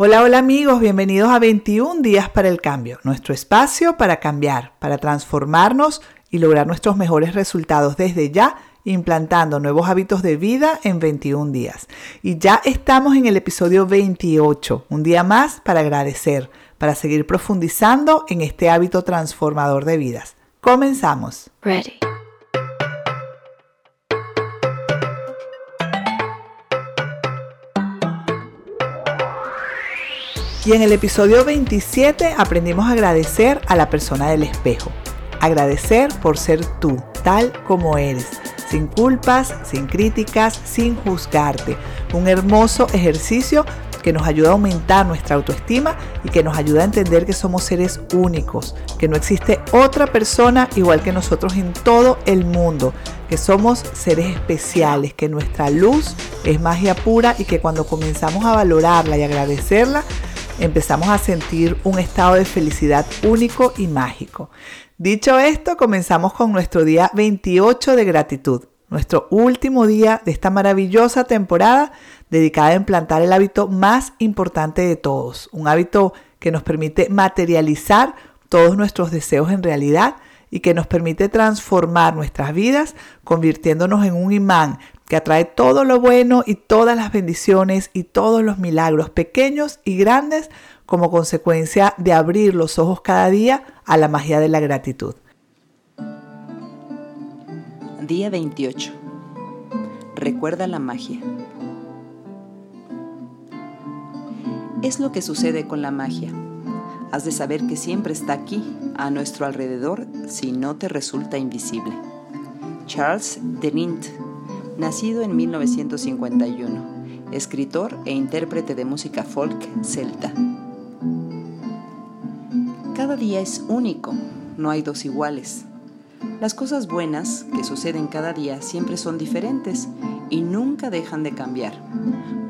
Hola, hola amigos, bienvenidos a 21 días para el cambio, nuestro espacio para cambiar, para transformarnos y lograr nuestros mejores resultados desde ya, implantando nuevos hábitos de vida en 21 días. Y ya estamos en el episodio 28, un día más para agradecer, para seguir profundizando en este hábito transformador de vidas. Comenzamos. Ready. Y en el episodio 27 aprendimos a agradecer a la persona del espejo. Agradecer por ser tú, tal como eres, sin culpas, sin críticas, sin juzgarte. Un hermoso ejercicio que nos ayuda a aumentar nuestra autoestima y que nos ayuda a entender que somos seres únicos, que no existe otra persona igual que nosotros en todo el mundo, que somos seres especiales, que nuestra luz es magia pura y que cuando comenzamos a valorarla y agradecerla, empezamos a sentir un estado de felicidad único y mágico. Dicho esto, comenzamos con nuestro día 28 de gratitud, nuestro último día de esta maravillosa temporada dedicada a implantar el hábito más importante de todos, un hábito que nos permite materializar todos nuestros deseos en realidad y que nos permite transformar nuestras vidas convirtiéndonos en un imán que atrae todo lo bueno y todas las bendiciones y todos los milagros pequeños y grandes como consecuencia de abrir los ojos cada día a la magia de la gratitud. Día 28. Recuerda la magia. Es lo que sucede con la magia. Has de saber que siempre está aquí, a nuestro alrededor, si no te resulta invisible. Charles Denint nacido en 1951, escritor e intérprete de música folk celta. Cada día es único, no hay dos iguales. Las cosas buenas que suceden cada día siempre son diferentes y nunca dejan de cambiar.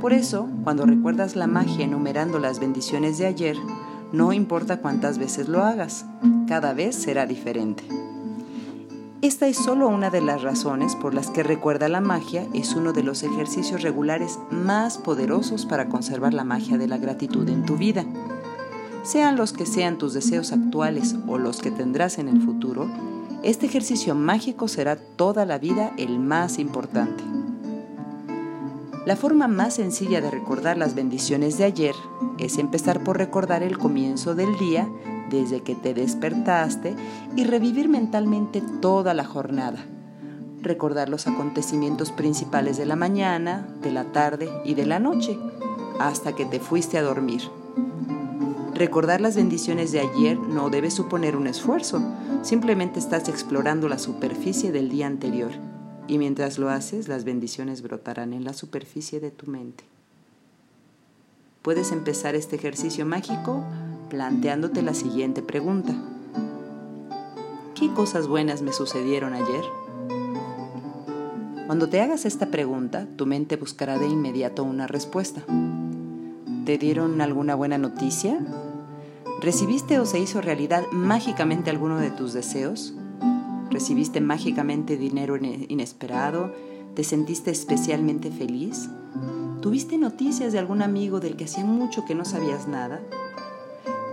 Por eso, cuando recuerdas la magia enumerando las bendiciones de ayer, no importa cuántas veces lo hagas, cada vez será diferente. Esta es solo una de las razones por las que Recuerda la magia es uno de los ejercicios regulares más poderosos para conservar la magia de la gratitud en tu vida. Sean los que sean tus deseos actuales o los que tendrás en el futuro, este ejercicio mágico será toda la vida el más importante. La forma más sencilla de recordar las bendiciones de ayer es empezar por recordar el comienzo del día desde que te despertaste y revivir mentalmente toda la jornada. Recordar los acontecimientos principales de la mañana, de la tarde y de la noche, hasta que te fuiste a dormir. Recordar las bendiciones de ayer no debe suponer un esfuerzo, simplemente estás explorando la superficie del día anterior y mientras lo haces las bendiciones brotarán en la superficie de tu mente. Puedes empezar este ejercicio mágico planteándote la siguiente pregunta. ¿Qué cosas buenas me sucedieron ayer? Cuando te hagas esta pregunta, tu mente buscará de inmediato una respuesta. ¿Te dieron alguna buena noticia? ¿Recibiste o se hizo realidad mágicamente alguno de tus deseos? ¿Recibiste mágicamente dinero inesperado? ¿Te sentiste especialmente feliz? ¿Tuviste noticias de algún amigo del que hacía mucho que no sabías nada?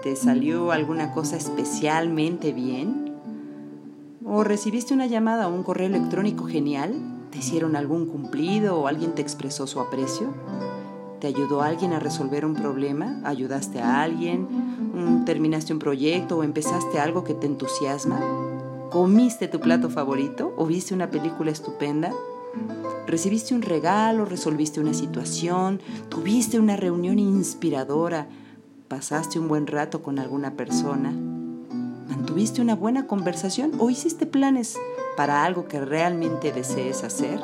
¿Te salió alguna cosa especialmente bien? ¿O recibiste una llamada o un correo electrónico genial? ¿Te hicieron algún cumplido o alguien te expresó su aprecio? ¿Te ayudó alguien a resolver un problema? ¿Ayudaste a alguien? ¿Terminaste un proyecto o empezaste algo que te entusiasma? ¿Comiste tu plato favorito o viste una película estupenda? ¿Recibiste un regalo? ¿Resolviste una situación? ¿Tuviste una reunión inspiradora? ¿Pasaste un buen rato con alguna persona? ¿Mantuviste una buena conversación o hiciste planes para algo que realmente desees hacer?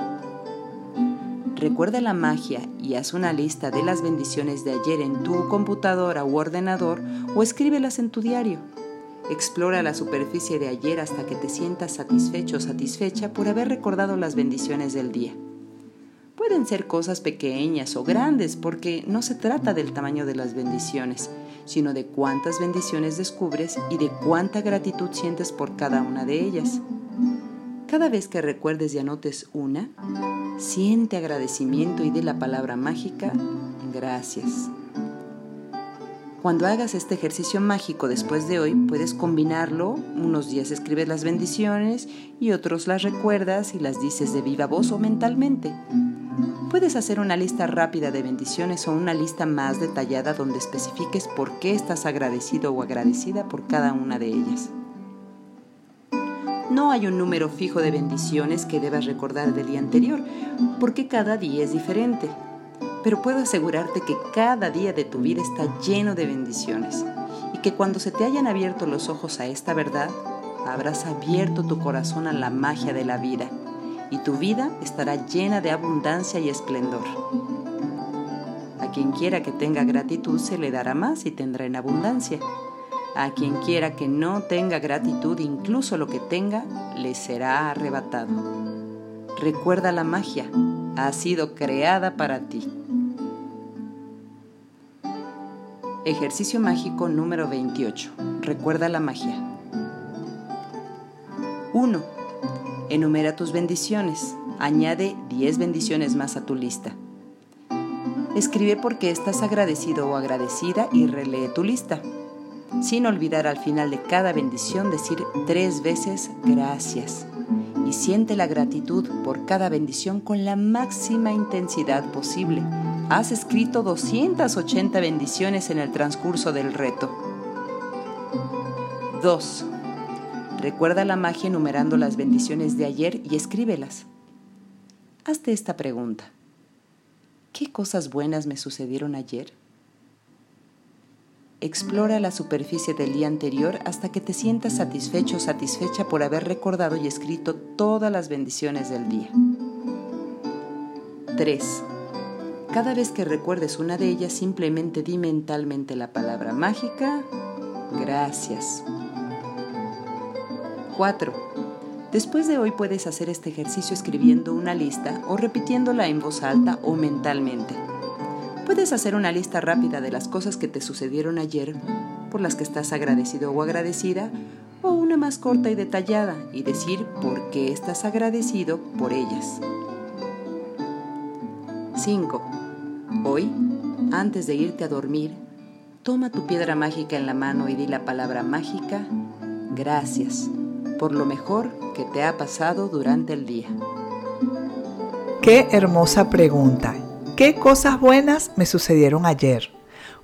Recuerda la magia y haz una lista de las bendiciones de ayer en tu computadora u ordenador o escríbelas en tu diario. Explora la superficie de ayer hasta que te sientas satisfecho o satisfecha por haber recordado las bendiciones del día. Pueden ser cosas pequeñas o grandes porque no se trata del tamaño de las bendiciones, sino de cuántas bendiciones descubres y de cuánta gratitud sientes por cada una de ellas. Cada vez que recuerdes y anotes una, siente agradecimiento y de la palabra mágica gracias. Cuando hagas este ejercicio mágico después de hoy, puedes combinarlo. Unos días escribes las bendiciones y otros las recuerdas y las dices de viva voz o mentalmente. Puedes hacer una lista rápida de bendiciones o una lista más detallada donde especifiques por qué estás agradecido o agradecida por cada una de ellas. No hay un número fijo de bendiciones que debas recordar del día anterior, porque cada día es diferente pero puedo asegurarte que cada día de tu vida está lleno de bendiciones y que cuando se te hayan abierto los ojos a esta verdad, habrás abierto tu corazón a la magia de la vida y tu vida estará llena de abundancia y esplendor. A quien quiera que tenga gratitud se le dará más y tendrá en abundancia. A quien quiera que no tenga gratitud, incluso lo que tenga, le será arrebatado. Recuerda la magia, ha sido creada para ti. Ejercicio mágico número 28. Recuerda la magia. 1. Enumera tus bendiciones. Añade 10 bendiciones más a tu lista. Escribe por qué estás agradecido o agradecida y relee tu lista. Sin olvidar al final de cada bendición decir tres veces gracias. Y siente la gratitud por cada bendición con la máxima intensidad posible Has escrito 280 bendiciones en el transcurso del reto. 2. Recuerda la magia enumerando las bendiciones de ayer y escríbelas. Hazte esta pregunta. ¿Qué cosas buenas me sucedieron ayer? Explora la superficie del día anterior hasta que te sientas satisfecho o satisfecha por haber recordado y escrito todas las bendiciones del día. 3. Cada vez que recuerdes una de ellas, simplemente di mentalmente la palabra mágica, gracias. 4. Después de hoy puedes hacer este ejercicio escribiendo una lista o repitiéndola en voz alta o mentalmente. Puedes hacer una lista rápida de las cosas que te sucedieron ayer, por las que estás agradecido o agradecida, o una más corta y detallada y decir por qué estás agradecido por ellas. 5. Hoy, antes de irte a dormir, toma tu piedra mágica en la mano y di la palabra mágica, gracias, por lo mejor que te ha pasado durante el día. Qué hermosa pregunta. ¿Qué cosas buenas me sucedieron ayer?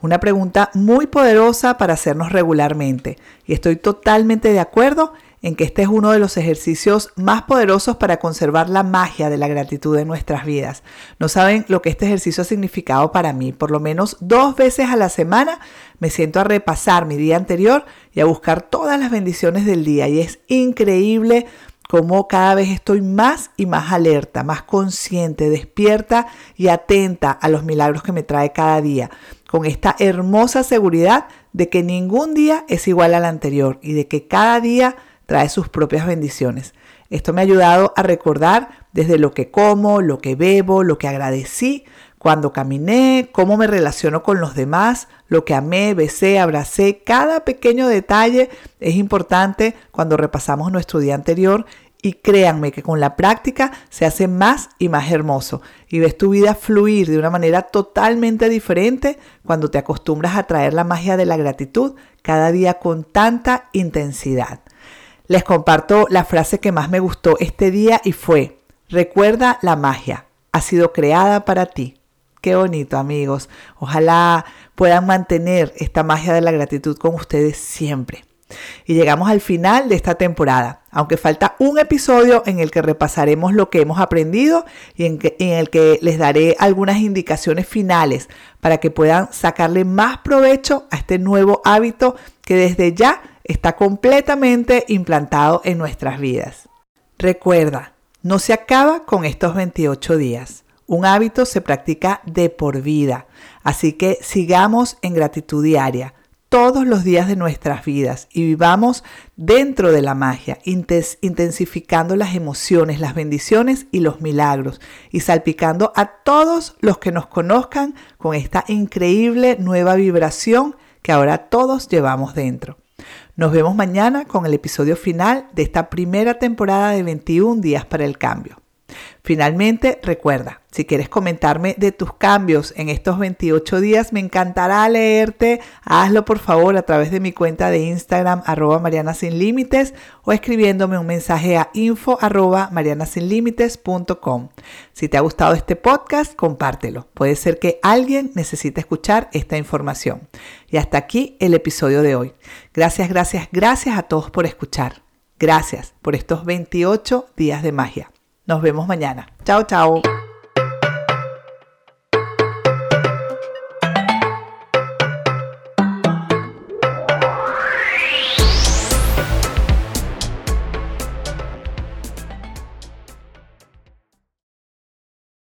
Una pregunta muy poderosa para hacernos regularmente y estoy totalmente de acuerdo en que este es uno de los ejercicios más poderosos para conservar la magia de la gratitud en nuestras vidas. No saben lo que este ejercicio ha significado para mí. Por lo menos dos veces a la semana me siento a repasar mi día anterior y a buscar todas las bendiciones del día. Y es increíble cómo cada vez estoy más y más alerta, más consciente, despierta y atenta a los milagros que me trae cada día, con esta hermosa seguridad de que ningún día es igual al anterior y de que cada día trae sus propias bendiciones. Esto me ha ayudado a recordar desde lo que como, lo que bebo, lo que agradecí, cuando caminé, cómo me relaciono con los demás, lo que amé, besé, abracé. Cada pequeño detalle es importante cuando repasamos nuestro día anterior y créanme que con la práctica se hace más y más hermoso y ves tu vida fluir de una manera totalmente diferente cuando te acostumbras a traer la magia de la gratitud cada día con tanta intensidad les comparto la frase que más me gustó este día y fue, recuerda la magia, ha sido creada para ti. Qué bonito amigos, ojalá puedan mantener esta magia de la gratitud con ustedes siempre. Y llegamos al final de esta temporada, aunque falta un episodio en el que repasaremos lo que hemos aprendido y en, en, el que les daré algunas indicaciones finales para que puedan sacarle más provecho a este nuevo hábito que desde ya está completamente implantado en nuestras vidas. Recuerda, no se acaba con estos 28 días. Un hábito se practica de por vida, así que sigamos en gratitud diaria todos los días de nuestras vidas y vivamos dentro de la magia, intensificando las emociones, las bendiciones y los milagros y salpicando a todos los que nos conozcan con esta increíble nueva vibración que ahora todos llevamos dentro. Nos vemos mañana con el episodio final de esta primera temporada de 21 días para el cambio. Finalmente, recuerda, si quieres comentarme de tus cambios en estos 28 días, me encantará leerte. Hazlo por favor a través de mi cuenta de Instagram arroba Mariana Sin Límites o escribiéndome un mensaje a info arroba. Si te ha gustado este podcast, compártelo. Puede ser que alguien necesite escuchar esta información. Y hasta aquí el episodio de hoy. Gracias, gracias, gracias a todos por escuchar. Gracias por estos 28 días de magia. Nos vemos mañana. Chao, chao.